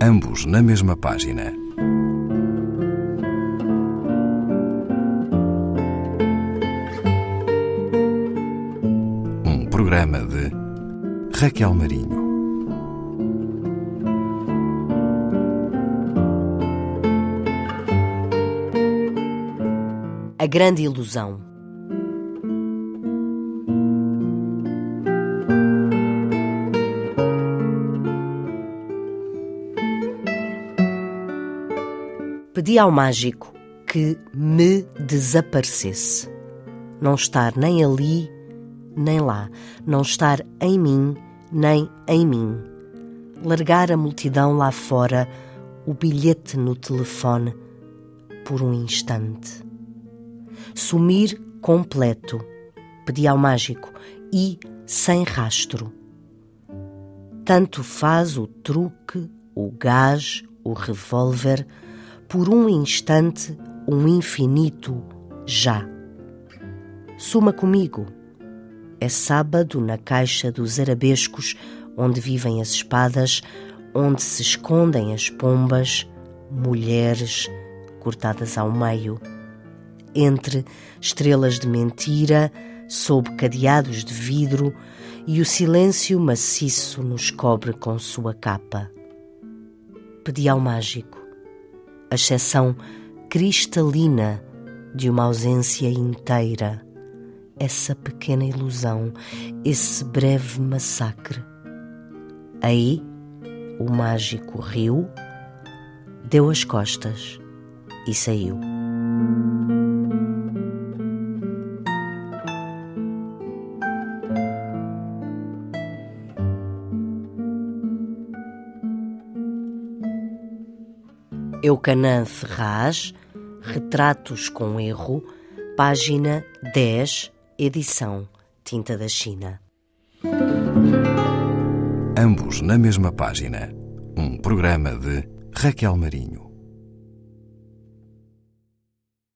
ambos na mesma página. Um programa de Raquel Marinho. A Grande Ilusão. Pedi ao mágico que me desaparecesse. Não estar nem ali, nem lá. Não estar em mim, nem em mim. Largar a multidão lá fora, o bilhete no telefone, por um instante sumir completo. Pedi ao mágico e sem rastro. Tanto faz o truque, o gás, o revólver, por um instante, um infinito já. Suma comigo. É sábado na caixa dos arabescos, onde vivem as espadas, onde se escondem as pombas, mulheres cortadas ao meio entre estrelas de mentira, sob cadeados de vidro, e o silêncio maciço nos cobre com sua capa. Pedi ao mágico, a exceção cristalina de uma ausência inteira, essa pequena ilusão, esse breve massacre. Aí, o mágico riu, deu as costas e saiu. Eucanã Ferraz, Retratos com Erro, página 10, edição Tinta da China. Ambos na mesma página. Um programa de Raquel Marinho.